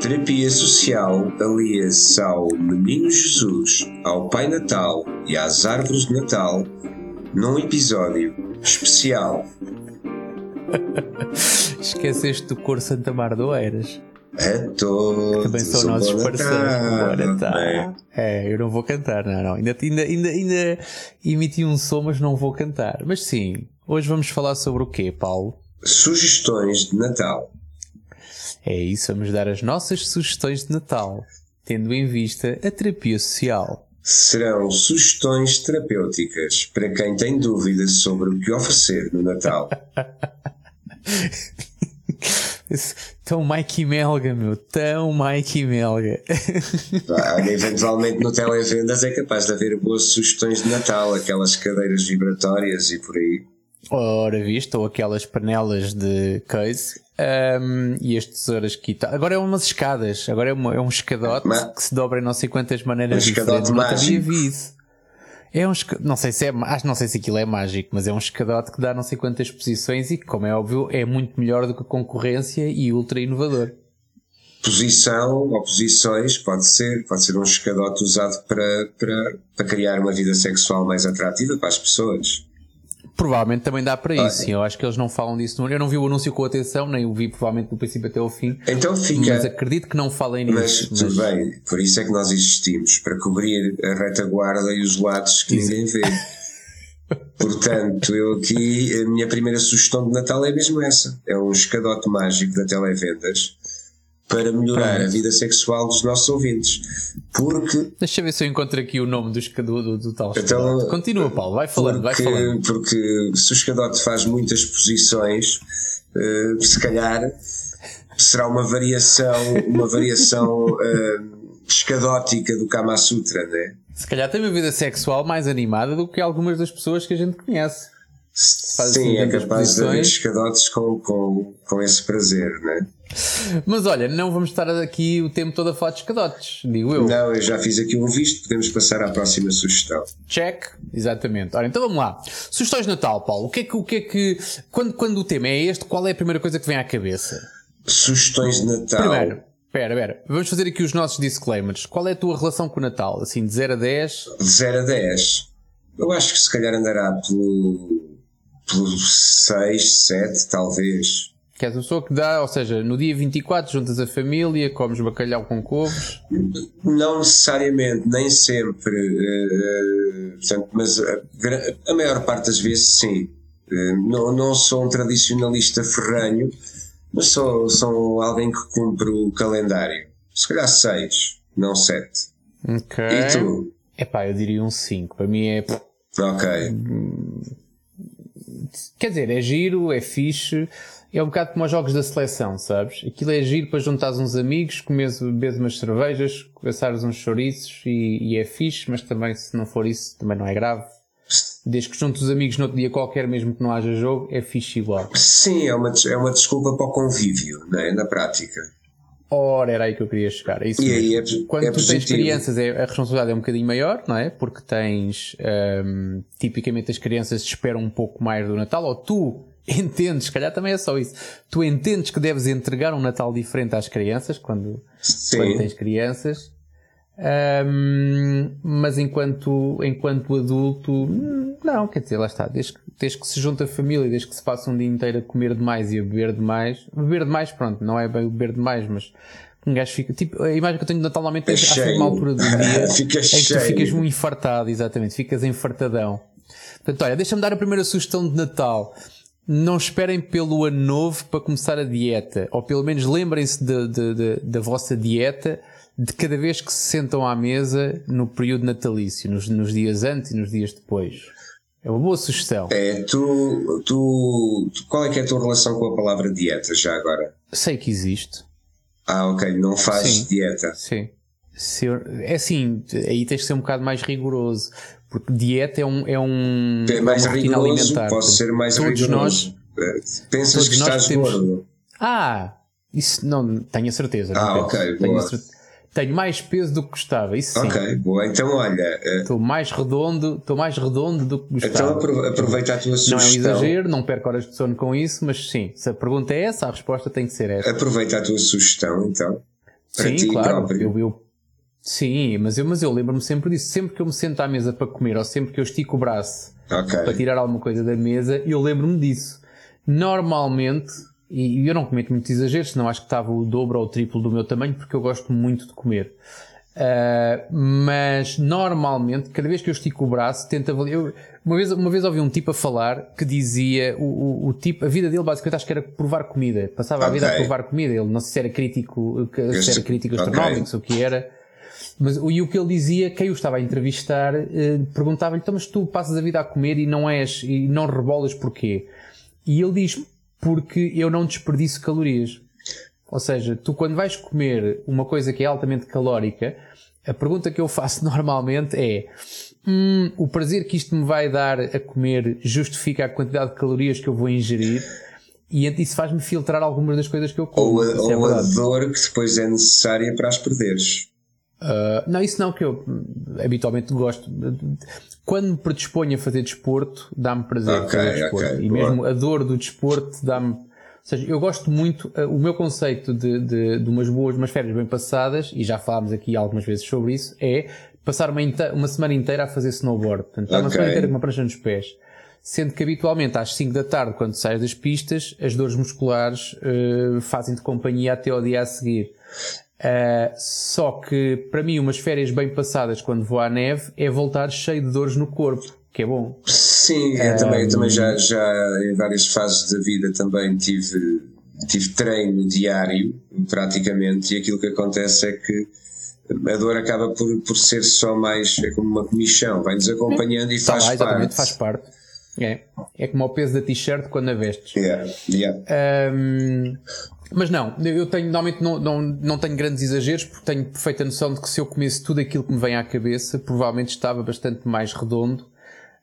Terapia social alia-se ao Menino Jesus, ao Pai Natal e às árvores de Natal num episódio especial. Esqueceste do cor Santa Mar do Eiras. A todos. Também são nossos parceiros. Natal, Bom Natal. né? É, eu não vou cantar, não, não. Ainda, ainda, ainda, ainda emiti um som, mas não vou cantar. Mas sim, hoje vamos falar sobre o quê, Paulo? Sugestões de Natal. É isso, vamos dar as nossas sugestões de Natal, tendo em vista a terapia social. Serão sugestões terapêuticas para quem tem dúvidas sobre o que oferecer no Natal. Tão Mikey Melga, meu, tão Mikey Melga. Olha, eventualmente no televendas é capaz de haver boas sugestões de Natal, aquelas cadeiras vibratórias e por aí. Ora, viste, ou aquelas panelas de case. Ahm, e as tesouras que tá. Agora é umas escadas, agora é, uma- é um escadote Ma- que se dobra em não sei quantas maneiras Um escadote diferentes. Nunca. É um não sei se é, acho não sei se aquilo é mágico, mas é um escadote que dá não sei quantas posições e que, como é óbvio, é muito melhor do que a concorrência e ultra inovador. Posição ou posições, pode ser, pode ser um escadote usado para, para, para criar uma vida sexual mais atrativa para as pessoas. Provavelmente também dá para isso. sim. Eu acho que eles não falam disso. Eu não vi o anúncio com atenção, nem o vi provavelmente do princípio até ao fim. Então fica. Mas acredito que não falem Mas nisso. tudo bem, por isso é que nós existimos, para cobrir a retaguarda e os lados que ninguém vê. Portanto, eu aqui, a minha primeira sugestão de Natal é mesmo essa: é um escadote mágico da televendas para melhorar a vida sexual dos nossos ouvintes. Porque, Deixa eu ver se eu encontro aqui o nome do, do, do, do tal Então. Continua, Paulo, vai falando, vai porque, falando. porque se o escadote faz muitas posições, eh, se calhar será uma variação, uma variação eh, escadótica do Kama Sutra, né? Se calhar tem uma vida sexual mais animada do que algumas das pessoas que a gente conhece. Faz Sim, é capaz de haver escadotes com, com, com esse prazer, né? Mas olha, não vamos estar aqui o tempo todo a falar de escadotes, digo eu. Não, eu já fiz aqui um visto, podemos passar à próxima sugestão. Check, exatamente. Ora, então vamos lá. Sugestões de Natal, Paulo. O que é que. O que, é que quando, quando o tema é este, qual é a primeira coisa que vem à cabeça? Sugestões de Natal. Primeiro, espera, espera. Vamos fazer aqui os nossos disclaimers. Qual é a tua relação com o Natal? Assim, de 0 a 10? De 0 a 10. Eu acho que se calhar andará pelo, pelo 6, 7, talvez. Que és uma pessoa que dá, ou seja, no dia 24 juntas a família, comes bacalhau com couves. Não necessariamente, nem sempre, eh, portanto, mas a, a maior parte das vezes sim. Eh, não, não sou um tradicionalista ferranho, mas sou, sou alguém que cumpre o calendário. Se calhar seis, não sete. Ok. E tu? Epá, eu diria um 5. Para mim é. Ok. Quer dizer, é giro, é fixe. É um bocado como os jogos da seleção, sabes? Aquilo é giro para juntares uns amigos, comeres, beberes umas cervejas, conversares uns chouriços e, e é fixe, mas também se não for isso, também não é grave. Desde que juntos os amigos no outro dia qualquer, mesmo que não haja jogo, é fixe igual. Sim, é uma, é uma desculpa para o convívio, não é? na prática. Ora, era aí que eu queria chegar. É isso E aí é, Quando é tu tens positivo. crianças, é, a responsabilidade é um bocadinho maior, não é? Porque tens, hum, tipicamente as crianças esperam um pouco mais do Natal, ou tu entendes, se calhar também é só isso, tu entendes que deves entregar um Natal diferente às crianças, quando, quando tens crianças, Hum, mas enquanto, enquanto adulto, não, quer dizer, lá está, desde, que- desde que se junta a família, desde que se passa um dia inteiro a comer demais e a beber demais, beber demais, pronto, não é bem beber demais, mas um gajo fica, tipo, a imagem que eu tenho de Natal normalmente é, cheio. uma altura do dia Fica em que tu cheio. ficas um infartado, exatamente, ficas enfartadão. Portanto, olha, deixa-me dar a primeira sugestão de Natal. Não esperem pelo ano novo para começar a dieta, ou pelo menos lembrem-se da vossa dieta de cada vez que se sentam à mesa no período natalício, nos, nos dias antes e nos dias depois. É uma boa sugestão. É, tu, tu, qual é que é a tua relação com a palavra dieta já agora? Sei que existe. Ah, ok, não faz Sim. dieta. Sim. Se eu- é assim, aí tens de ser um bocado mais rigoroso. Porque dieta é um. É, um, É mais uma rotina rigoroso, alimentar. posso ser mais todos rigoroso. nós. Eh, Pensas todos que nós estás temos- gordo? Ah! Isso não, tenho a certeza. Ah, ok, tenho, boa. a cer- tenho mais peso do que gostava. Isso sim. Ok, boa. Então, olha. eh, Estou mais redondo, estou mais redondo do que então gostava. apro- aproveita a tua Não é um sugestão. exagero, não perco horas de sono com isso, mas sim, se a pergunta é essa, a resposta tem que ser essa. Aproveita a tua sugestão, então. Para sim, ti claro. próprio. Eu, eu- sim, mas eu, mas eu lembro-me sempre disso. Sempre que eu me sento à mesa para comer, ou sempre que eu estico o braço Ok. para tirar alguma coisa da mesa, eu lembro-me disso. Normalmente, e eu não cometo muitos exageros, senão acho que estava o dobro ou o triplo do meu tamanho, porque eu gosto muito de comer. Ah, mas normalmente, cada vez que eu estico o braço, tento avaliar. eu- uma, vez, uma vez ouvi um tipo a falar que dizia o, o, o tipo, a vida dele basicamente acho que era provar comida. Passava a vida a provar comida. Ele não sei se era crítico, se era crítico astronómico, o que era. Mas e o que ele dizia, quem o estava a entrevistar, eh, perguntava-lhe: então, mas tu passas a vida a comer e não és, e não rebolas porquê? E ele diz: porque eu não desperdiço calorias. Ou seja, tu quando vais comer uma coisa que é altamente calórica, a pergunta que eu faço normalmente é: "Hum, o prazer que isto me vai dar a comer justifica a quantidade de calorias que eu vou ingerir? E isso faz-me filtrar algumas das coisas que eu como. Ou, a, é ou a verdade. dor que depois é necessária para as perderes. Uh, não, isso não, que eu hum, habitualmente gosto. Quando me predisponho a fazer desporto, dá-me prazer Ok, fazer desporto. ok, e boa. mesmo a dor do desporto dá-me. Ou seja, eu gosto muito, uh, o meu conceito de, de, de umas boas, umas férias bem passadas, e já falámos aqui algumas vezes sobre isso, é passar uma, uma semana inteira a fazer snowboard. Portanto, estar uma Ok. semana inteira com uma prancha nos pés. Sendo que habitualmente às 5 da tarde, quando sais das pistas, as dores musculares uh, fazem-te companhia até ao dia a seguir. Uh, só que para mim umas férias bem passadas quando vou à neve é voltar cheio de dores no corpo, que é bom. Sim, eu também, eu também já, já em várias fases da vida também tive, tive treino diário, praticamente, e aquilo que acontece é que a dor acaba por, por ser só mais, é como uma comichão, vai-nos acompanhando e Está faz lá, parte. faz parte. É, é como o peso da t-shirt quando a vestes. Yeah, yeah. Ahm, mas não, eu tenho, normalmente não, não, não tenho grandes exageros porque tenho perfeita noção de que se eu comesse tudo aquilo que me vem à cabeça, provavelmente estava bastante mais redondo.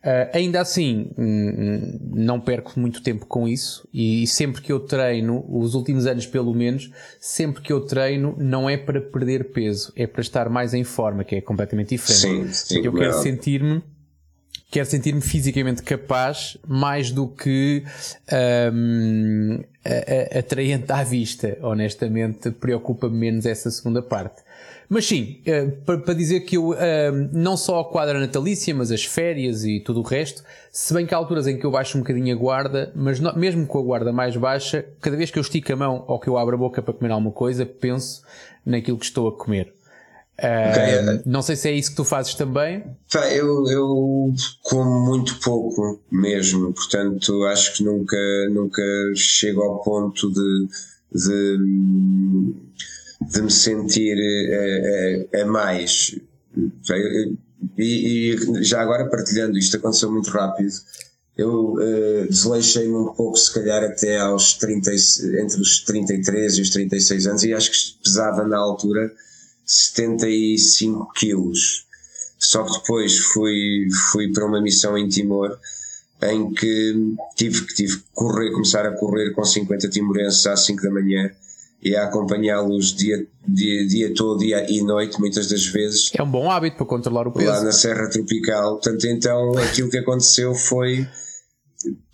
Ah, ainda assim, hum, hum, não perco muito tempo com isso e sempre que eu treino, os últimos anos pelo menos, sempre que eu treino não é para perder peso, é para estar mais em forma, que é completamente diferente. Sim, sim, eu quero sentir-me quero sentir-me fisicamente capaz mais do que a- atraente à vista. Honestamente, preocupa-me menos essa segunda parte. Mas sim, eh, para dizer que eu, hum, não só a quadra natalícia, mas as férias e tudo o resto, se bem que há alturas em que eu baixo um bocadinho a guarda, mas mesmo com a guarda mais baixa, cada vez que eu estico a mão ou que eu abro a boca para comer alguma coisa, penso naquilo que estou a comer. Hum, Ok. Não sei se é isso que tu fazes também. Eu, eu como muito pouco mesmo, portanto acho que nunca, nunca chego ao ponto de, de, de me sentir a, a- a mais. Pá, eu- E, e já agora partilhando, isto aconteceu muito rápido. Eu eh, desleixei-me um pouco, se calhar até aos 30, e- entre os 33 e os 36 anos, e acho que pesava na altura 75 quilos. Só que depois fui, fui para uma missão em Timor em que tive, que tive que correr, começar a correr com 50 timorenses às 5 da manhã e a acompanhá-los dia, dia, dia todo, dia e noite, muitas das vezes, É um bom hábito para controlar o peso. lá na Serra Tropical. Portanto, então aquilo que aconteceu foi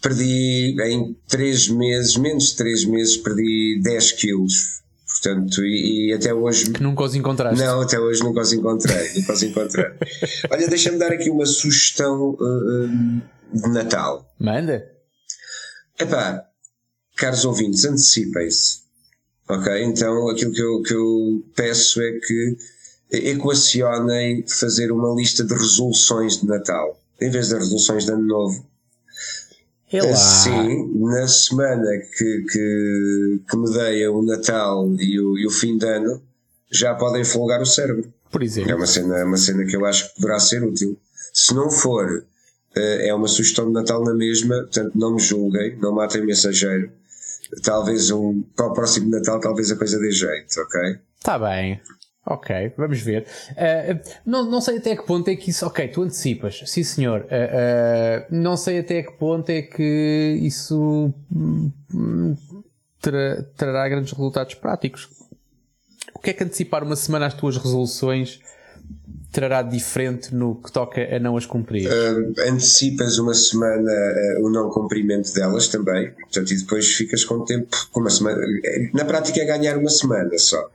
perdi em 3 meses, menos de 3 meses, perdi 10 quilos. Portanto, e, e até hoje Que nunca os encontraste. não, até hoje nunca os encontrei. Nunca os encontrei. Olha, deixa-me dar aqui uma sugestão uh, um, de Natal. Manda. Epá, caros ouvintes, antecipem-se. Ok? Então aquilo que eu, que eu peço é que equacionem fazer uma lista de resoluções de Natal. Em vez de resoluções de Ano Novo. É lá. Assim, na semana que, que, que me deia o Natal e o, e o fim de ano, já podem folgar o cérebro. Por É exemplo. uma cena, é uma cena que eu acho que poderá ser útil. Se não for, eh, é uma sugestão de Natal na mesma, portanto não me julguem, não matem mensageiro. Talvez um, para o próximo Natal talvez a coisa dê jeito, ok? Está bem. Ok, vamos ver. Eh, não, não sei até que ponto é que isso. Ok, tu antecipas, sim senhor. Eh, eh, não sei até que ponto é que isso hum, terá, trará grandes resultados práticos. o que é que antecipar uma semana às tuas resoluções trará diferente no que toca a não as cumprir? Uh, antecipas uma semana uh, o não cumprimento delas também, portanto, e depois ficas com tempo, com uma semana. Na prática é ganhar uma semana só.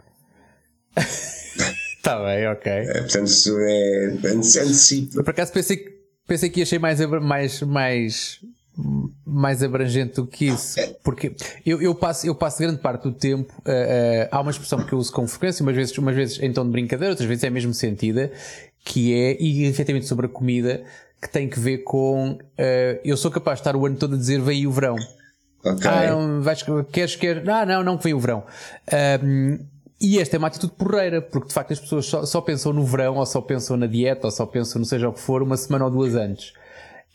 Está bem, ok. É, portanto, é, antecipa. Por acaso pensei, pensei que ser mais, mais, mais mais abrangente do que isso. Porque eu, eu, passo, eu passo grande parte do tempo. Uh, uh, há uma expressão que eu uso com frequência, umas vezes, umas vezes em tom de brincadeira, outras vezes é mesmo sentida, que é, e efetivamente sobre a comida, que tem que ver com. Uh, eu sou capaz de estar o ano todo a dizer veio o verão. Ok. Ah, não, vais, queres, queres. Ah, não, não veio o verão. E esta é uma atitude porreira, porque de facto as pessoas só, só pensam no verão, ou só pensam na dieta, ou só pensam no seja o que for, uma semana ou duas antes.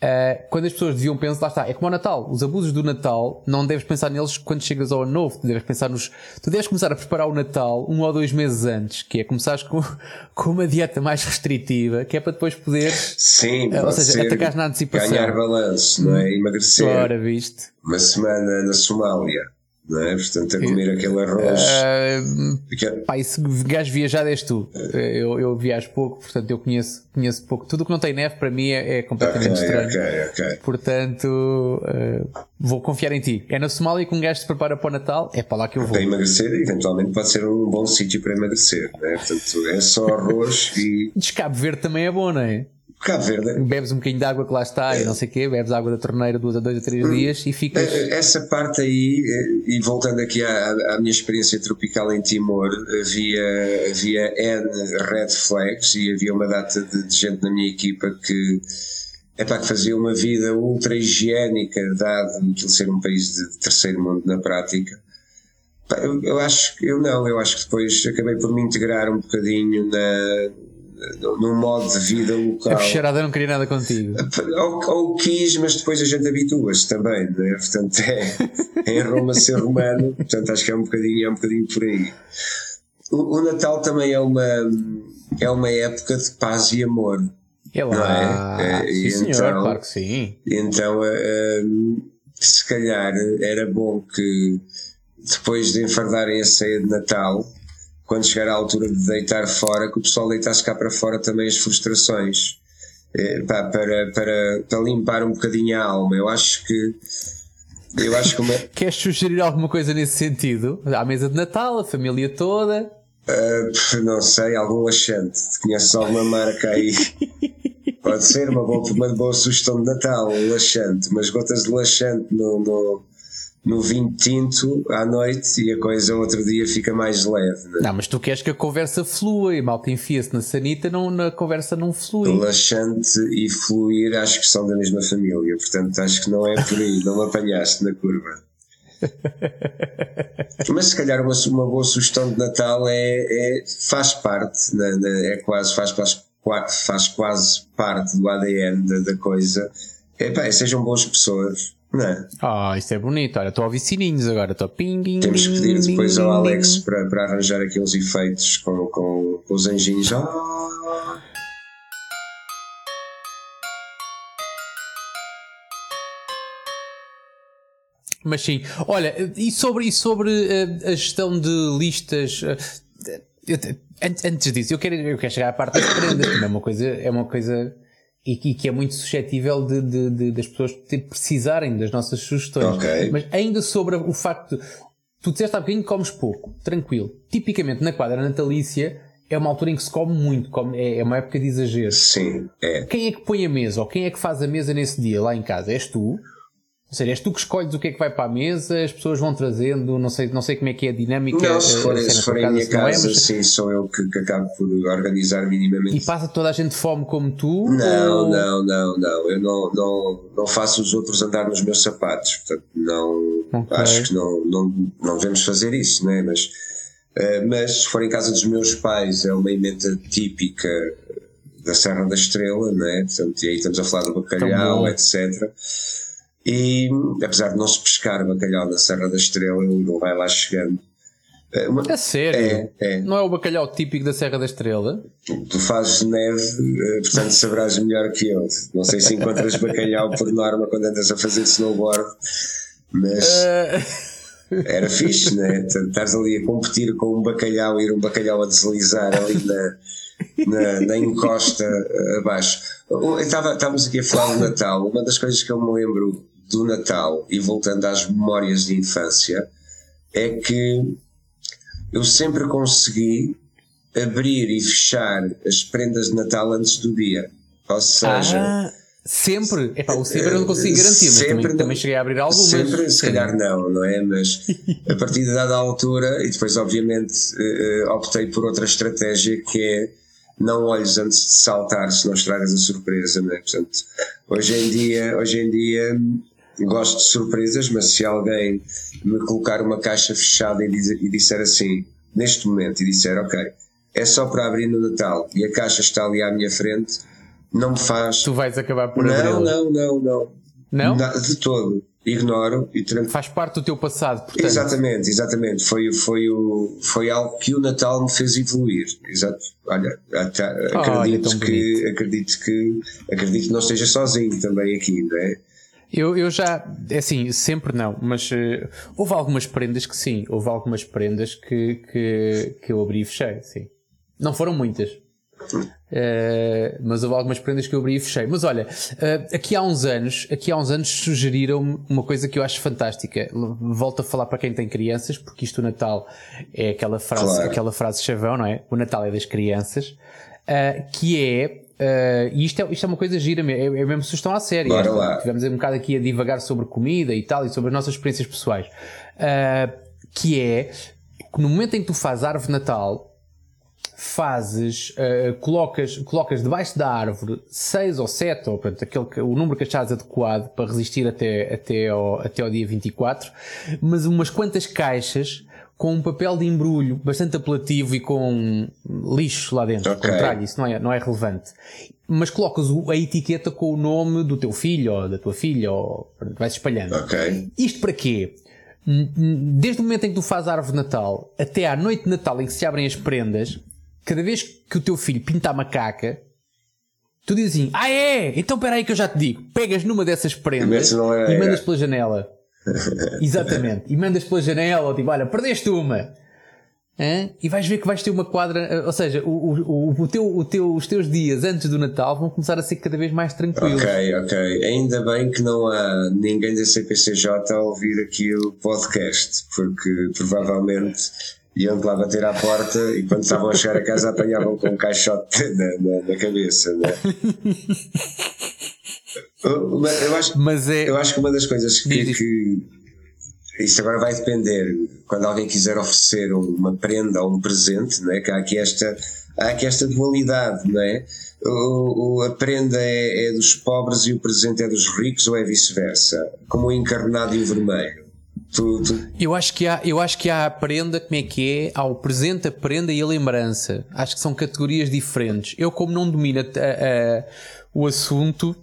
Uh, quando as pessoas deviam pensar, lá está, é como o Natal. Os abusos do Natal, não deves pensar neles quando chegas ao ano novo. Tu deves pensar nos. Tu deves começar a preparar o Natal um ou dois meses antes, que é começares com, com uma dieta mais restritiva, que é para depois poderes. Sim, uh, ou seja, atacar na antecipação. Ganhar balanço, não é? Emagrecer. Ora, viste. Uma semana na Somália não é? Portanto, a comer aquele arroz. Uh, pá, se gajo viajado és tu. Eu, eu viajo pouco, portanto, eu conheço, conheço pouco. Tudo o que não tem neve para mim é, é completamente okay, estranho. Okay, okay. Portanto, uh, vou confiar em ti. É na Somália que um gajo se prepara para o Natal, é para lá que eu vou. Para emagrecer, eventualmente pode ser um bom sítio para emagrecer. é? Portanto, é só arroz e. Descabo Verde também é bom, não é? Cabo Verde. Bebes um bocadinho de água que lá está é. e não sei o quê, bebes água da torneira duas a dois a três hum. dias e ficas. Eh, essa parte aí, eh, e voltando aqui à, à minha experiência tropical em Timor, havia, havia N red flags e havia uma data de, de gente na minha equipa que é para que fazia uma vida ultra higiênica, dado aquilo ser um país de terceiro mundo na prática. Eu, eu acho que eu não, eu acho que depois acabei por me integrar um bocadinho na, num modo de vida local. A fecharada não queria nada contigo. Ou, ou quis, mas depois a gente habitua-se também, né? portanto é, é em Roma ser romano, portanto acho que é um bocadinho, é um bocadinho por aí. O, o, Natal também é uma, é uma época de paz e amor. É lá, é? é sim, senhor, então, claro que sim. Então, uh, se calhar era bom que depois de enfardarem a ceia de Natal, quando chegar à altura de deitar fora, que o pessoal deitasse cá para fora também as frustrações. É, pá, para, para, para limpar um bocadinho a alma. Eu acho que. Eu acho que uma... Queres sugerir alguma coisa nesse sentido? À mesa de Natal, a família toda? Uh, não sei, algum laxante. Conheces alguma marca aí? Pode ser uma boa, uma boa sugestão de Natal, um laxante, umas gotas de laxante no, no, no vinho tinto à noite e a coisa outro dia fica mais leve. Não, é? não mas tu queres que a conversa flua e mal que enfia-se na sanita, não, na conversa não flui. Relaxante e fluir acho que são da mesma família, portanto acho que não é por aí, não me apanhaste na curva. mas se calhar uma, uma boa sugestão de Natal é, é faz parte, na, na, é quase, faz, faz, faz quase parte do ADN da, da coisa. É, pá, sejam boas pessoas não é? Ah, isso é bonito. Olha, estou a ouvir sininhos agora. Estou ping, Temos que pedir depois ao Alex para, para arranjar aqueles efeitos com, com, com os anjinhos. Ah. Mas sim, olha, e sobre, e sobre uh, a gestão de listas. Eu, antes disso, eu quero, eu quero chegar à parte das prendas, é uma coisa, é uma coisa e que, que é muito suscetível de, de, de, das pessoas precisarem das nossas sugestões. Okay. Mas ainda sobre o facto de tu disseste há bocadinho comes pouco, tranquilo. Tipicamente na quadra natalícia é uma altura em que se come muito, come, é, é uma época de exagero. Sim, é. Quem é que põe a mesa ou quem é que faz a mesa nesse dia lá em casa? És tu? Ou seja, és tu que escolhes o que é que vai para a mesa, as pessoas vão trazendo, não sei, não sei como é que é a dinâmica. Não, se for, se for em minha casa, é, mas... sim, sou eu que, que, acabo por organizar minimamente. E passa toda a gente fome como tu? Não, ou... não, não, não. Eu não, não, não faço os outros andar nos meus sapatos, portanto, não, okay. acho que não, não, não devemos fazer isso, né? mas, uh, mas se for em casa dos meus pais, é uma emenda típica da Serra da Estrela, né? portanto, e aí estamos a falar do bacalhau, etc. E apesar de não se pescar bacalhau na Serra da Estrela, ele não vai lá chegando. É, uma, é sério? É, é. Não é o bacalhau típico da Serra da Estrela? Tu fazes neve, eh, portanto saberás melhor que eu. Não sei se encontras bacalhau por norma quando andas a fazer snowboard, mas. Uh... Era fixe, né? Estás ali a competir com um bacalhau, ir um bacalhau a deslizar ali na, na, na encosta abaixo. Estávamos aqui a falar do Natal. Uma das coisas que eu me lembro do Natal, e voltando às memórias de infância, é que eu sempre consegui abrir e fechar as prendas de Natal antes do dia. Ou seja. Ah, sempre? Epá, o sempre eu não consigo garantir, mas também, não, também cheguei a abrir algumas. Sempre, se calhar não, não é? Mas a partir de dada altura, e depois, obviamente, uh, optei por outra estratégia que é não olhes antes de saltar se não estragas a surpresa, não é? Portanto, hoje em dia, hoje em dia gosto de surpresas, mas se alguém me colocar uma caixa fechada e, dizer, e disser assim, neste momento, e disser, ok, é só para abrir no Natal e a caixa está ali à minha frente, não me faz. Tu vais acabar por não, abrir. Não, não, não, não. Não? De todo. Ignoro e tranquilo. Faz parte do teu passado, portanto. Exatamente, exatamente. Foi, foi, o, foi algo que o Natal me fez evoluir. Exato. Olha, até, acredito, oh, que, acredito que acredito que não esteja sozinho também aqui, não é? Eu, eu já, é assim, sempre não, mas uh, houve algumas prendas que sim, houve algumas prendas que, que, que eu abri e fechei, sim. Não foram muitas. Uh, mas houve algumas prendas que eu abri e fechei. Mas olha, uh, aqui há uns anos, aqui há uns anos sugeriram-me uma coisa que eu acho fantástica. Volto a falar para quem tem crianças, porque isto o Natal é aquela frase, claro. aquela frase chavão, não é? O Natal é das crianças, uh, que é Uh, e isto é, isto é uma coisa gira, é, é mesmo sugestão à série. Bora lá. Tivemos um bocado aqui a divagar sobre comida e tal, e sobre as nossas experiências pessoais. Uh, que é que no momento em que tu fazes árvore Natal, fazes, uh, colocas, colocas debaixo da árvore 6 ou 7, ou portanto, aquele, o número que achares adequado para resistir até, até, ao, até ao dia 24, mas umas quantas caixas com um papel de embrulho bastante apelativo e com lixo lá dentro, okay. contrário, isso não é, não é relevante. Mas colocas a etiqueta com o nome do teu filho ou da tua filha, ou vais espalhando. Okay. Isto para quê? Desde o momento em que tu fazes a árvore de Natal até à noite de Natal em que se abrem as prendas, cada vez que o teu filho pinta a macaca, tu dizes assim: Ah, é? Então espera aí que eu já te digo. Pegas numa dessas prendas e mandas pela janela. Exatamente. E mandas pela janela, tipo, olha, perdeste uma. Hã? E vais ver que vais ter uma quadra, ou seja, o, o, o, teu, o teu, os teus dias antes do Natal vão começar a ser cada vez mais tranquilos. Ok, ok. Ainda bem que não há ninguém da CPCJ a ouvir aqui o podcast, porque provavelmente iam lá bater à porta e quando estavam a chegar a casa apanhavam com um caixote na, na, na cabeça. Né? Eu acho, Mas é... eu acho que uma das coisas que, que isto agora vai depender quando alguém quiser oferecer uma prenda ou um presente, não é? que há aqui esta, há aqui esta dualidade, não é? O, o, a prenda é, é, dos pobres e o presente é dos ricos ou é vice-versa? Como o encarnado e o vermelho? Tu, tu... Eu, acho que há, eu acho que há a prenda, como é que é? Há o presente, a prenda e a lembrança. Acho que são categorias diferentes. Eu, como não domino a, a, o assunto,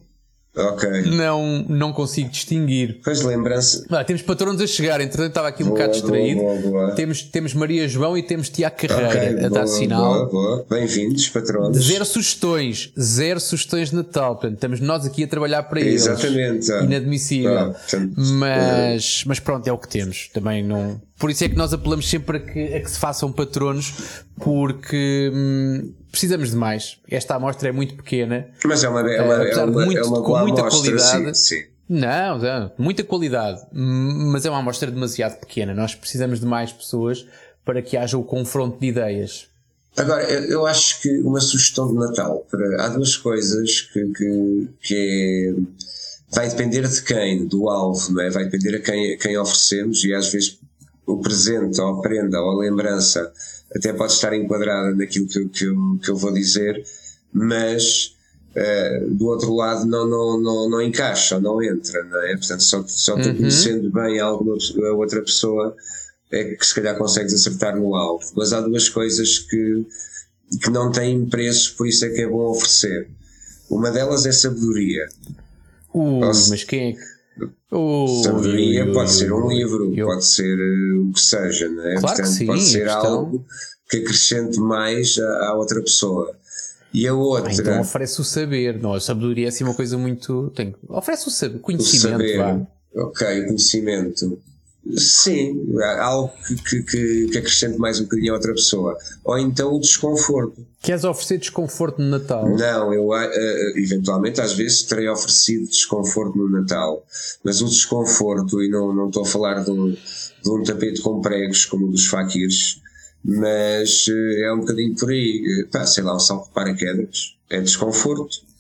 Ok. Não, não consigo distinguir. Pois lembrança. Ah, temos patronos a chegar, entretanto estava aqui um boa, bocado distraído. Boa, boa, temos, temos Maria João e temos Tiago Carreira okay, a dar sinal. Bem-vindos, patronos. Zero sugestões, zero sugestões de Natal. Portanto, estamos nós aqui a trabalhar para eles. Exatamente. Inadmissível. Ah, portanto, mas, mas pronto, é o que temos. Também não. Por isso é que nós apelamos sempre a que, a que se façam patronos, porque. Hum, precisamos de mais. Esta amostra é muito pequena. Mas é uma, é uma, é uma, muito, é uma com muita amostra, qualidade. Sim, sim. Não, não, muita qualidade, mas é uma amostra demasiado pequena. Nós precisamos de mais pessoas para que haja o confronto de ideias. Agora, eu acho que uma sugestão de Natal, para, há duas coisas que, que, que é, vai depender de quem, do alvo, não é? Vai depender a quem, a quem oferecemos e às vezes o presente, ou a prenda, ou a lembrança até pode estar enquadrada naquilo que, que, eu, que eu vou dizer, mas uh, do outro lado não, não, não, não encaixa, não entra, não é? Portanto, só, só uhum. conhecendo bem alguma, a outra pessoa é que se calhar consegues acertar no alvo. Mas há duas coisas que, que não têm preço, por isso é que é bom oferecer. Uma delas é sabedoria. Uh, mas quem é que Uh, Sabedoria pode ser um livro, pode ser uh, o que seja, não é? Claro Portanto, sim, pode ser algo que acrescente mais à, à outra pessoa. E a outra. Ah, então oferece o saber, não? A sabedoria é assim uma coisa muito. Tem, oferece o saber, conhecimento. O saber, vá. Ok, o conhecimento. Sim, algo que, que, que, acrescente mais um bocadinho a outra pessoa. Ou então o desconforto. Queres oferecer desconforto no Natal? Não, eu uh, eventualmente às vezes terei oferecido desconforto no Natal, mas o desconforto, e não, não estou a falar de um, de um tapete com pregos como o dos faquirs, mas uh, é um bocadinho por aí. Pá, sei lá, um salto de paraquedas. É desconforto.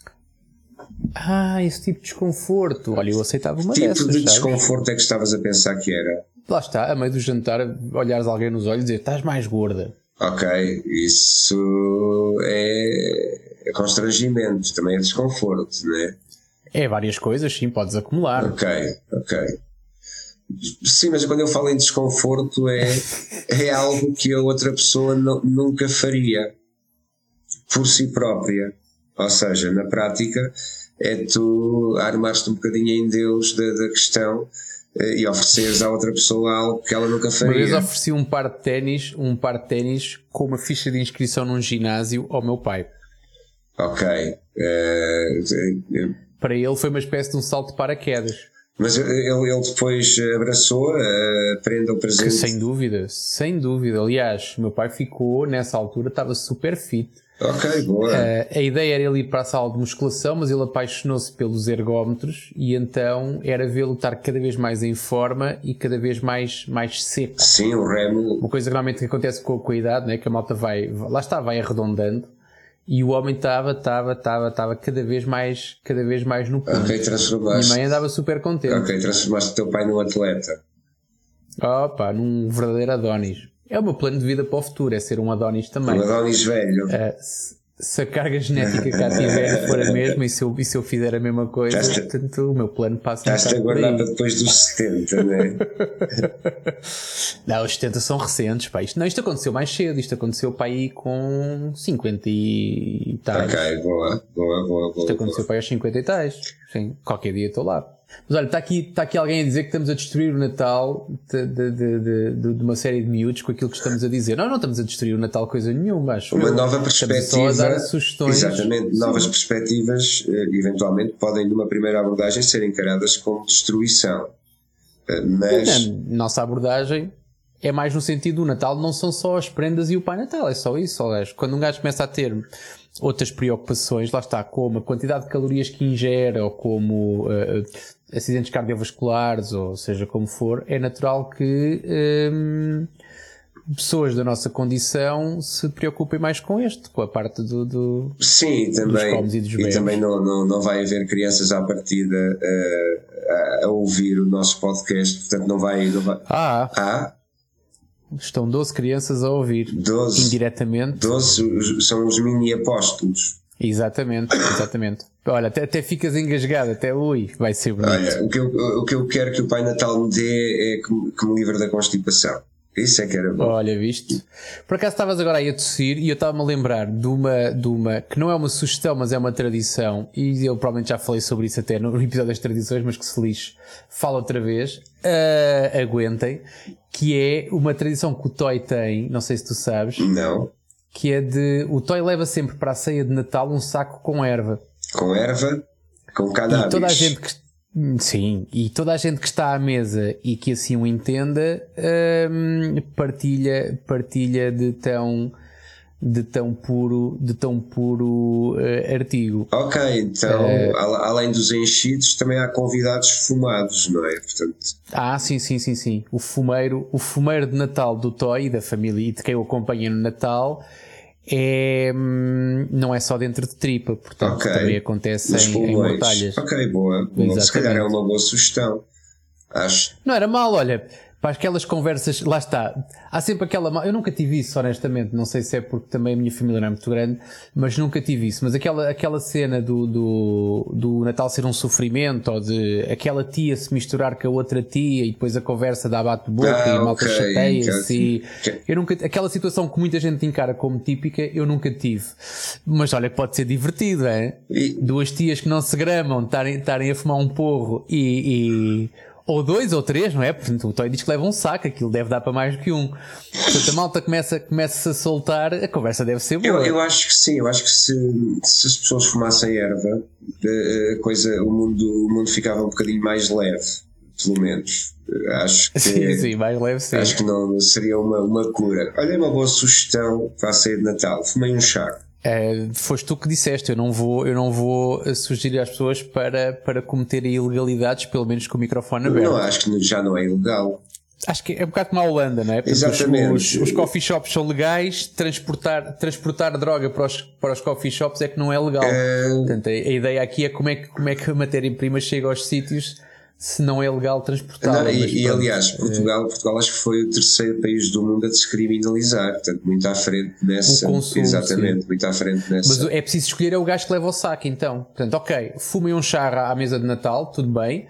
Ah, esse tipo de desconforto. Olha, eu aceitava uma tipo dessas. tipo de desconforto é que estavas a pensar que era? Lá está, a meio do jantar, olhares alguém nos olhos e dizer estás mais gorda. Ok, isso é, constrangimento, também é desconforto, não é? É várias coisas, sim, podes acumular. Ok, ok. Sim, mas quando eu falo em desconforto é, é algo que a outra pessoa nunca faria por si própria. Ou seja, na prática, é tu armares-te um bocadinho em Deus da, da questão eh, e ofereceres à outra pessoa algo que ela nunca faria. Uma vez ofereci um par de ténis, um par de ténis com uma ficha de inscrição num ginásio ao meu pai. Ok. Uh, Para ele foi uma espécie de um salto de paraquedas. Mas ele, ele depois abraçou, uh, prenda o presente. Que, sem dúvida, sem dúvida. Aliás, meu pai ficou, nessa altura, estava super fit. Ok, boa. Uh, a ideia era ele ir para a sala de musculação, mas ele apaixonou-se pelos ergómetros e então era vê-lo estar cada vez mais em forma e cada vez mais, mais seco. Sim, o remo. Uma coisa que realmente acontece com, com a idade, né? que a malta vai, lá está, vai arredondando. E o homem estava, estava, estava, estava cada vez mais, cada vez mais no ponto. Ok, transformaste. Minha mãe andava super contente. Ok, transformaste o teu pai num atleta. Opa, num verdadeiro Adonis. É o meu plano de vida para o futuro, é ser um Adonis também. Um Adonis velho. Uh, se a carga genética cá tiver for a mesma e se eu, e se eu fizer a mesma coisa, Estás portanto, o meu plano passa Estás-te a guardar para depois dos 70, não é? não, os 70 são recentes, pá. Isto, não, isto aconteceu mais cedo, isto aconteceu para aí com 50 e tais. Ok, boa, boa, boa. Isto boa, aconteceu boa. para aí aos 50 e tais. Sim, qualquer dia estou lá. Mas olha, está aqui, está aqui alguém a dizer que estamos a destruir o Natal de, de, de, de, uma série de miúdos com aquilo que estamos a dizer. Não, não estamos a destruir o Natal coisa nenhuma, acho. Uma nova perspectiva. A dar sugestões. Exatamente, novas perspectivas, eh, eventualmente, podem, numa primeira abordagem, ser encaradas como destruição. Eh, mas. Nossa abordagem é mais no sentido do Natal, não são só as prendas e o Pai Natal, é só isso. Aliás, quando um gajo começa a ter outras preocupações, lá está, como a quantidade de calorias que ingere ou como uh, acidentes cardiovasculares ou seja como for, é natural que um, pessoas da nossa condição se preocupem mais com este, com a parte do, do Sim, também, e, e também não, não, não vai haver crianças à partida uh, a, a, ouvir o nosso podcast, portanto não vai. Não vai... Ah, ah Estão 12 crianças a ouvir 12, indiretamente. 12 são os mini apóstolos. Exatamente, exatamente. Olha, até, até ficas engasgado, até ui, vai ser bonito. Olha, o que, eu, o que eu quero que o Pai Natal me dê é que, que me livre da constipação. Isso é que era bom. Olha, viste? Por acaso estavas agora aí a tossir e eu estava-me a lembrar de uma, de uma que não é uma sugestão, mas é uma tradição, e eu provavelmente já falei sobre isso até no episódio das tradições, mas que se lixe, fala outra vez. Uh, aguentem, que é uma tradição que o Toy tem, não sei se tu sabes. Não. Que é de. O Toy leva sempre para a ceia de Natal um saco com erva. Com erva? Com cannabis. E toda a gente que Sim, e toda a gente que está à mesa e que assim o entenda hum, partilha, partilha de tão de tão puro, de tão puro uh, artigo. Ok, então uh, além dos enchidos também há convidados fumados, não é? Portanto... Ah, sim, sim, sim, sim. O fumeiro, o fumeiro de Natal do Toy, da família e de quem o acompanha no Natal, é, hum, não é só dentro de tripa, portanto okay. também acontece em, em mortalhas. Ok, boa. boa. Se calhar é uma boa sugestão. Acho. Não era mal, olha para aquelas conversas, lá está, há sempre aquela. Eu nunca tive isso, honestamente, não sei se é porque também a minha família não é muito grande, mas nunca tive isso. Mas aquela, aquela cena do, do, do Natal ser um sofrimento, ou de aquela tia se misturar com a outra tia e depois a conversa dá bate-boca ah, e a malta okay, chateia-se. Okay. Eu nunca, aquela situação que muita gente encara como típica, eu nunca tive. Mas olha, pode ser divertido, é? E... Duas tias que não se gramam, estarem a fumar um porro e, e ou dois ou três, não é? Portanto, o Toy diz que leva um saco, aquilo deve dar para mais do que um. Portanto, a malta começa, começa a soltar, a conversa deve ser boa. Eu, eu acho que sim, eu acho que se, se as pessoas fumassem erva, a coisa, o mundo, o mundo ficava um bocadinho mais leve. pelo menos. Acho que, sim, sim, mais leve sim. Acho que não seria uma, uma cura. Olha, uma boa sugestão para a ceia de Natal. Fumei um chá. É, foste tu que disseste, eu não vou, eu não vou sugerir às pessoas para, para cometerem ilegalidades, pelo menos com o microfone aberto. Não, acho que já não é ilegal. Acho que é um bocado como a Holanda, não é? Portanto, Exatamente. Os, os, coffee shops são legais, transportar, transportar droga para os, para os coffee shops é que não é legal. É... Portanto, a, a, ideia aqui é como é que, como é que a matéria-prima chega aos sítios se não é legal transportá-la. E, e, aliás, Portugal, Portugal acho que foi o terceiro país do mundo a descriminalizar, portanto, muito à frente nessa. O consumo, exatamente, sim. muito à frente nessa. Mas é preciso escolher é o gajo que leva o saco, então. Portanto, ok, fumem um charra à mesa de Natal, tudo bem,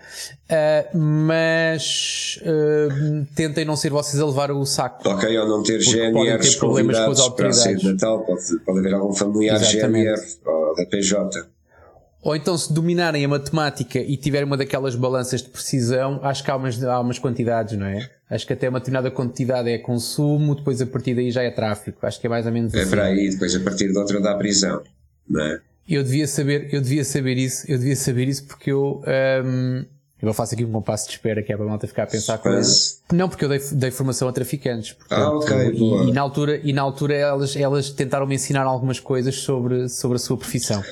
uh, mas uh, tentem não ser vocês a levar o saco. Ok, ou não ter GNRs convidados para a de Natal, pode, pode haver algum familiar GNR ou da PJ. Ou então, se dominarem a matemática e tiverem uma daquelas balanças de precisão, acho que há umas, há umas quantidades, não é? Acho que até uma determinada quantidade é consumo, depois a partir daí já é tráfico. Acho que é mais ou menos é assim. É para aí, depois a partir de outra dá prisão, não é? Eu devia saber, eu devia saber isso, eu devia saber isso porque eu. Um, eu faço aqui um compasso de espera que é para a malta ficar a pensar coisas. Não, porque eu dei, dei formação a traficantes. Portanto, ah, ok. E, e, na altura, e na altura elas, elas tentaram me ensinar algumas coisas sobre, sobre a sua profissão.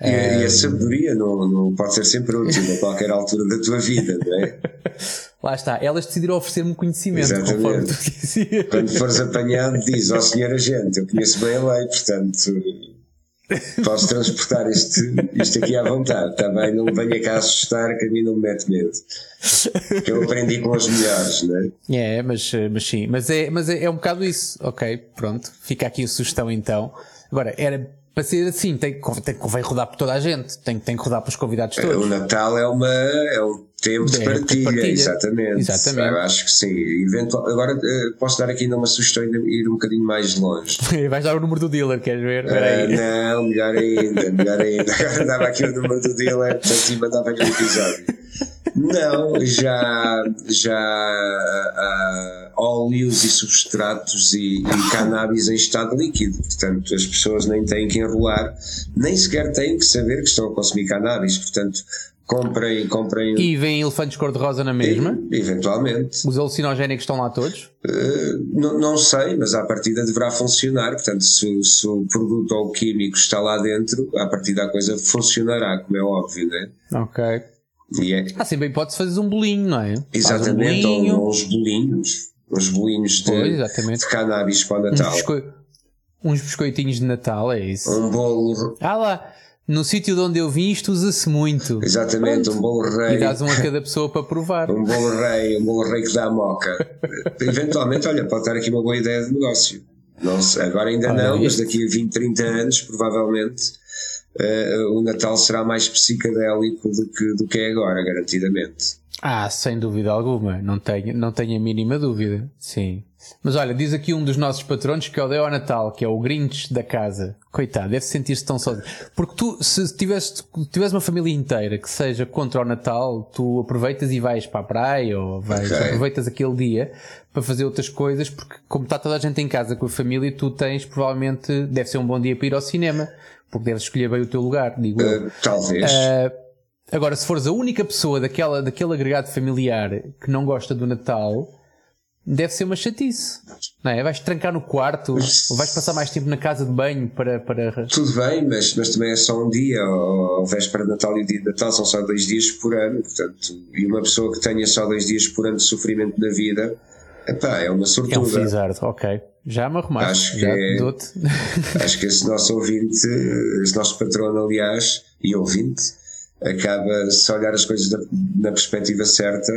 E, é... e, a sabedoria não, não pode ser sempre útil a qualquer altura da tua vida, não é? Lá está, elas decidiram oferecer-me conhecimento Exatamente. conforme tu dizias. Quando fores apanhado, diz ao oh, senhor agente, eu conheço bem a lei, portanto posso transportar isto, isto aqui à vontade, também não venha cá assustar que a mim não me mete medo. Que eu aprendi com os melhores, não é? É, mas, mas sim, mas, é, mas é, é um bocado isso. Ok, pronto, fica aqui a sugestão então. Agora, era para ser assim, tem, tem, convém rodar por toda a gente, tem, tem que rodar para os convidados todos. O Natal é, uma, é um tempo de, partilha, partilha, exatamente. exatamente. Eu acho que sim. Eventual, agora eh, posso dar aqui ainda uma sugestão e ir um bocadinho mais longe. Vais dar o número do dealer, queres ver? Uh, não, melhor ainda, melhor ainda. Agora dava aqui o número do dealer, portanto, e mandava-lhe um episódio. Não, já, já uh, óleos e substratos e, e cannabis em estado líquido. Portanto, as pessoas nem têm que enrolar, nem sequer têm que saber que estão a consumir cannabis. Portanto, comprem. comprem e vêm elefantes cor-de-rosa na mesma? E, eventualmente. Os alucinogénicos estão lá todos? Uh, não, não sei, mas à partida deverá funcionar. Portanto, se, se, o produto ou o químico está lá dentro, à partida a coisa funcionará, como é óbvio, né? Ok. É... Ah, sempre podes fazer um bolinho, não é? Exatamente, um bolinho. ou uns bolinhos, uns bolinhos de, pois, de cannabis para o Natal. Uns, bisco... uns, biscoitinhos de Natal, é isso. Um bolo. Ah lá, no sítio de onde eu vim isto usa-se muito. Exatamente, Pronto. um bolo rei. E dás um a cada pessoa para provar. um bolo rei, um bolo rei que dá moca. Eventualmente, olha, pode estar aqui uma boa ideia de negócio. Não sei, agora ainda olha, não, mas daqui a 20, 30 anos, provavelmente uh, o Natal será mais psicadélico do que, do que é agora, garantidamente. Ah, sem dúvida alguma, não tenho, não tenho a mínima dúvida, sim. Mas olha, diz aqui um dos nossos patronos que odeia o Natal, que é o Grinch da casa. Coitado, deve sentir-se tão sozinho. Porque tu, se tivesse, tivesse uma família inteira que seja contra o Natal, tu aproveitas e vais para a praia ou vais, okay. aproveitas aquele dia para fazer outras coisas, porque como está toda a gente em casa com a família, tu tens provavelmente, deve ser um bom dia para ir ao cinema porque deves escolher bem o teu lugar, digo uh, Talvez. Uh, agora, se fores a única pessoa daquela, daquele agregado familiar que não gosta do Natal, deve ser uma chatice. Não é? Vais trancar no quarto, ou vais passar mais tempo na casa de banho para. para... Tudo bem, mas, mas também é só um dia, ou, véspera de Natal e o dia de Natal são só dois dias por ano, portanto, e uma pessoa que tenha só dois dias por ano de sofrimento na vida, epá, é uma sortuda. É um felizardo, ok. Já me arrumaste. Acho já que, é, acho que esse nosso ouvinte, esse nosso patrono, aliás, e ouvinte, acaba, se olhar as coisas na, na perspectiva certa,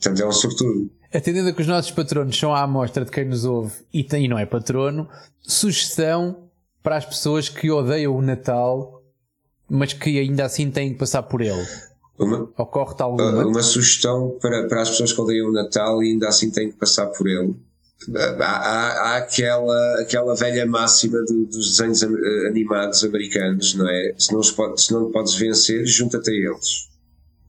portanto é um sortudo. Atendendo a que os nossos patronos são à amostra de quem nos ouve e, tem, e não é patrono, sugestão para as pessoas que odeiam o Natal, mas que ainda assim têm que passar por ele. Uma, Ocorre-te alguma? Uma sugestão para, para as pessoas que odeiam o Natal e ainda assim têm que passar por ele há, há, aquela, aquela velha máxima do, dos desenhos animados americanos, não é? Se não, se podes vencer, junta-te a eles.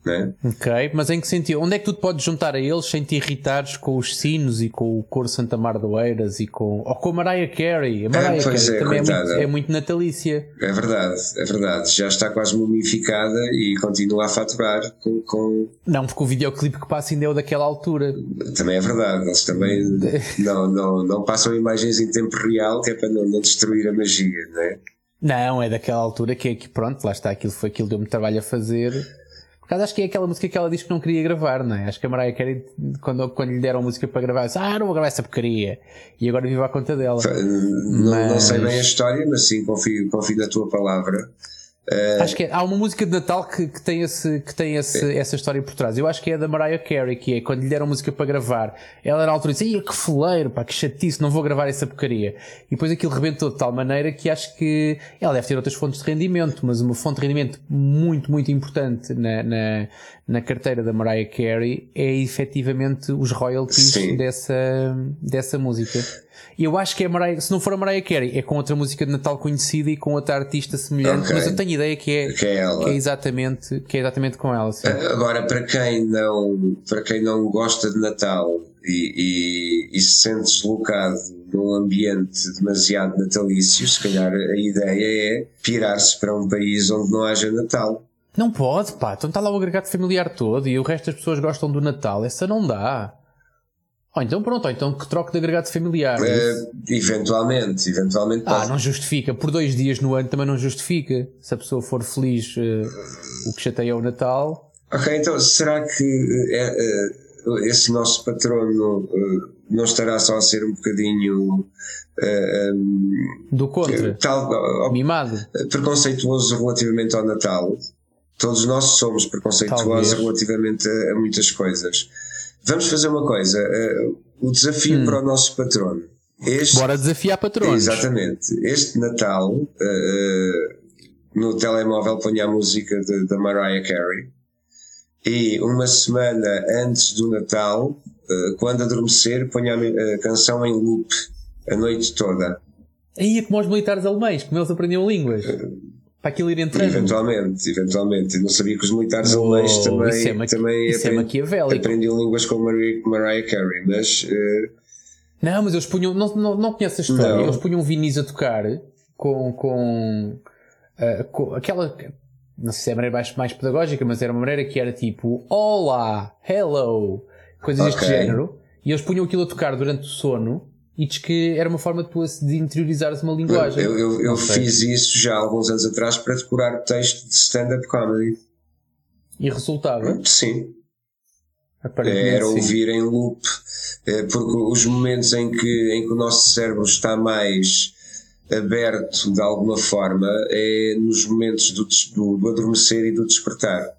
Né? Ok, mas em que sentido? Onde é que tu te podes juntar a eles sem te irritares com os sinos e com o coro Santa Mar do Eiras e com, ou com a Mariah Carey? A Mariah É, Carey é, também é muito, é muito natalícia. É verdade, é verdade. Já está quase mumificada e continua a faturar com, com- Não, porque o videoclipe que passa ainda é o daquela altura. Também é verdade. Eles também não, não, não passam imagens em tempo real, que é para não, não destruir a magia, né? Não, é daquela altura que é que pronto, lá está, aquilo foi aquilo deu-me trabalho a fazer. Por causa, acho que é aquela música que ela diz que não queria gravar, não é? Acho que a Mariah Carey, quando, quando lhe deram música para gravar, disse, ah, não vou gravar essa porcaria. E agora vive à conta dela. Não, não sei Mas- bem a história, mas sim, confio, confio na tua palavra. Acho que é- há uma música de Natal que, que tem, esse, que tem esse, essa história por trás. Eu acho que é da Mariah Carey, que é quando lhe deram música para gravar, ela na altura disse: Ia que foleiro, pá, que chatice, não vou gravar essa porcaria. E depois aquilo rebentou de tal maneira que acho que ela deve ter outras fontes de rendimento, mas uma fonte de rendimento muito, muito importante na, na, na carteira da Mariah Carey é efetivamente os royalties Sim. dessa, dessa música. E eu acho que é a Mariah, se não for a Mariah Carey, é com outra música de Natal conhecida e com outra artista semelhante, Ok. mas eu tenho ideia que é, Que é ela. que é exatamente, que é exatamente com ela. Sim. Agora, para quem não, para quem não gosta de Natal e, e, e se sente deslocado num ambiente demasiado natalício, se calhar a ideia é pirar-se para um país onde não haja Natal. Não pode, pá, então está lá o agregado familiar todo e o resto das pessoas gostam do Natal, essa não dá. Ou então pronto, ou então que troque de agregado familiar. Eh, eventualmente, eventualmente Ah, pode. não justifica. Por dois dias no ano também não justifica. Se a pessoa for feliz, eh, o que chateia é o Natal. Ok, então será que eh, esse nosso patrono não estará só a ser um bocadinho eh, um, Do contra. tal, ó, Mimado. preconceituoso relativamente ao Natal. Todos nós somos preconceituosos Talvez. relativamente a, a muitas coisas. Vamos fazer uma coisa: eh, o desafio para o nosso patrono. Este, Hum. Bora desafiar patronos. Exatamente. Este Natal, eh, no telemóvel, ponha a música da Mariah Carey. E uma semana antes do Natal, eh, quando adormecer, ponha a, a canção em loop a noite toda. Aí é como os militares alemães, como eles aprendiam línguas. Para aquilo ir entrando. Eventualmente, eventualmente. Não sabia que os militares Oh, alemães também, isso é também isso é aprend- maquiavélico. aprendiam línguas com Mariah, Mariah Carey, mas eh, Não, mas eles punham. Não, não, não conheço a história. Não. Eles punham vinis a tocar com. com, ah, com aquela. Não sei se é a maneira mais, mais pedagógica, mas era uma maneira que era tipo Olá, hello, coisas deste Ok. género. E eles punham aquilo a tocar durante o sono e diz que era uma forma de de interiorizares uma linguagem. eu, eu, eu fiz isso já há alguns anos atrás para decorar texto de stand-up comedy. E resultava. Sim, era sim. ouvir em loop, eh, porque os momentos em que, em que o nosso cérebro está mais aberto de alguma forma é nos momentos do, do adormecer e do despertar.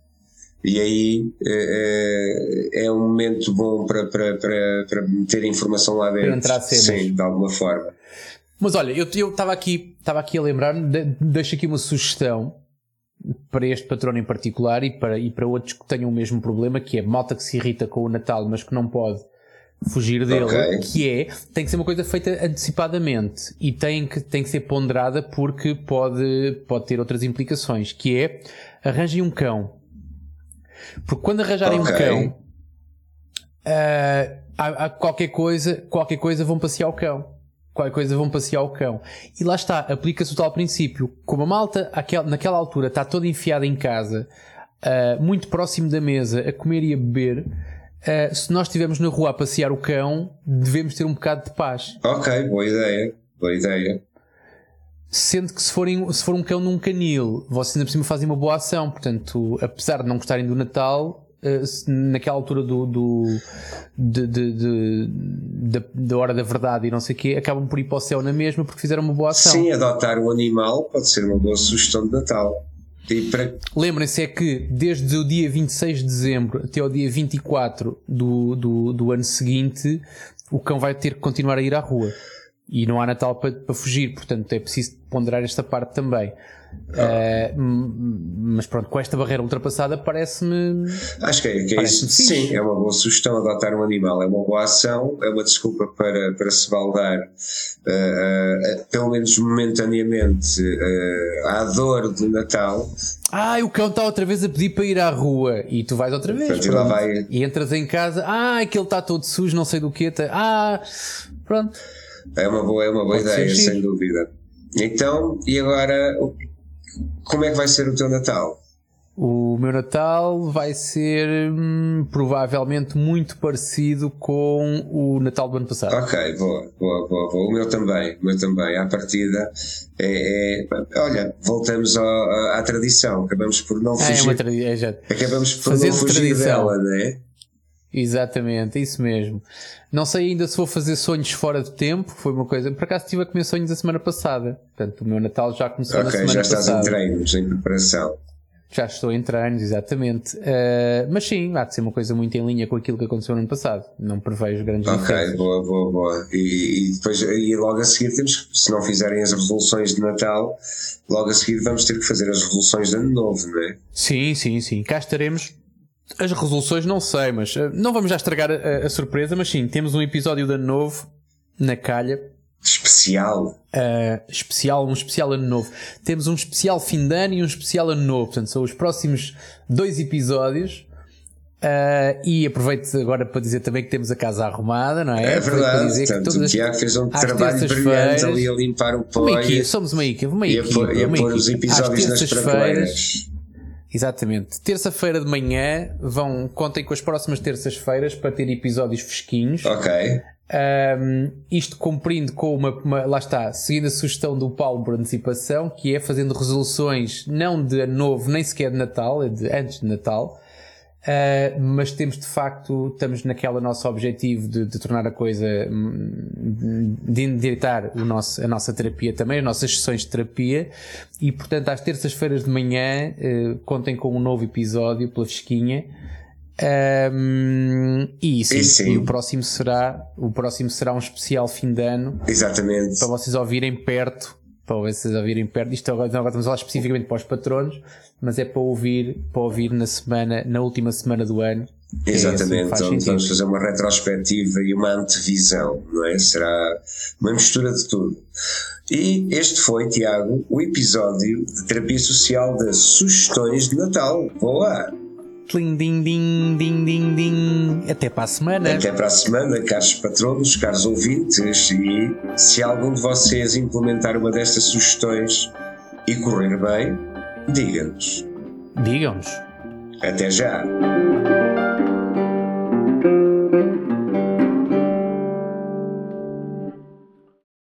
E aí eh, é um momento bom para, para, para, para meter a informação lá dentro. entrar cenas. Sim, de alguma forma. Mas olha, eu estava aqui, aqui a lembrar-me, de, deixo aqui uma sugestão para este patrono em particular e para, e para outros que tenham o mesmo problema, que é malta que se irrita com o Natal, mas que não pode fugir dele, Ok. que é, tem que ser uma coisa feita antecipadamente e tem que, tem que ser ponderada porque pode, pode ter outras implicações, que é, arranjem um cão. Porque quando arranjarem Ok. um cão, ah, há, há qualquer coisa, qualquer coisa vão passear o cão. Qualquer coisa vão passear o cão. E lá está, aplica-se o tal princípio. Como a malta, aquel- naquela altura, está toda enfiada em casa, ah, muito próximo da mesa, a comer e a beber, ah, se nós estivermos na rua a passear o cão, devemos ter um bocado de paz. Ok, boa ideia. Boa ideia. Sendo que se, forem, se for um cão num canil, vocês ainda por cima fazem uma boa ação. Portanto, apesar de não gostarem do Natal, eh, naquela altura do, do de, de- de- da, da hora da verdade e não sei o quê, acabam por ir para o céu na mesma porque fizeram uma boa ação. Sim, adotar o animal pode ser uma boa sugestão de Natal. Para Lembrem-se é que desde o dia 26 de dezembro até ao dia 24 do, do, do ano seguinte, o cão vai ter que continuar a ir à rua. E não há Natal para, para fugir, portanto é preciso ponderar esta parte também. Uh, mas pronto, com esta barreira ultrapassada parece-me. Acho que é, que é isso. Sim, é uma boa sugestão adotar um animal, é uma boa ação, é uma desculpa para, para se baldar, uh, uh, pelo menos momentaneamente, à dor do Natal. Ah, o cão está outra vez a pedir para ir à rua e tu vais outra vez. Pronto, pronto. Vai... E entras em casa, ah, aquele está todo sujo, não sei do que. Tá... Ah, pronto. É uma boa, é uma boa ideia, sem dúvida. Então, e agora como é que vai ser o teu Natal? O meu Natal vai ser hum, provavelmente muito parecido com o Natal do ano passado. Ok, boa, boa, boa, boa. O meu também, o meu também. À partida, é, é olha, voltamos à, à, tradição. Acabamos por não fugir. Ah, é uma tradição. É. Acabamos por Fazendo não fugir tradição. dela, não é? Exatamente, isso mesmo. Não sei ainda se vou fazer sonhos fora de tempo, foi uma coisa. Por acaso estive a comer sonhos a semana passada. Portanto, o meu Natal já começou okay, na semana passada. já estás em treinos, em preparação. Já estou em treinos, exatamente. Uh, mas sim, há de ser uma coisa muito em linha com aquilo que aconteceu no ano passado. Não prevejo grandes Ok, diferenças. boa, boa, boa. E, e, depois, e logo a seguir temos, se não fizerem as resoluções de Natal, logo a seguir vamos ter que fazer as resoluções de Ano Novo, não é? Sim, sim, sim. Cá estaremos as resoluções não sei, mas uh, não vamos já estragar a, a, surpresa, mas sim, temos um episódio de ano novo na calha. Especial. Uh, especial, um especial ano novo. Temos um especial fim de ano e um especial ano novo. Portanto, são os próximos dois episódios. Uh, e aproveito agora para dizer também que temos a casa arrumada, não é? É verdade. Para dizer Portanto, que o Tiago fez um trabalho brilhante ali a limpar o pó. Uma equipe, somos uma equipe, uma equipe. E a pôr, e a pôr os episódios nas prateleiras Exatamente. Terça-feira de manhã vão, contem com as próximas terças-feiras para ter episódios fresquinhos. Ok. Um, isto cumprindo com uma, uma, Lá está, seguindo a sugestão do Paulo por antecipação, que é fazendo resoluções não de ano novo, nem sequer de Natal, é de antes de Natal, Uh, mas temos de facto, estamos naquele nosso objetivo de, de tornar a coisa, hum, de endireitar o nosso, a nossa terapia também, as nossas sessões de terapia, e portanto às terças-feiras de manhã uh, contem com um novo episódio pela Fesquinha. Um, e, sim, e, sim. e o próximo será o próximo será um especial fim de ano exatamente para vocês ouvirem perto para vocês ouvirem perto isto agora, agora estamos a falar especificamente para os patronos mas é para ouvir, para ouvir na semana, na última semana do ano. Exatamente, é assim vamos fazer uma retrospectiva e uma antevisão, não é? Será uma mistura de tudo. E este foi, Tiago, o episódio de terapia social das sugestões de Natal. Boa! Ding, ding, ding, ding, ding, ding. Até para a semana. Até para a semana, caros patronos, caros ouvintes. E se algum de vocês implementar uma destas sugestões e correr bem, Diga-nos. Digam-nos. Até já.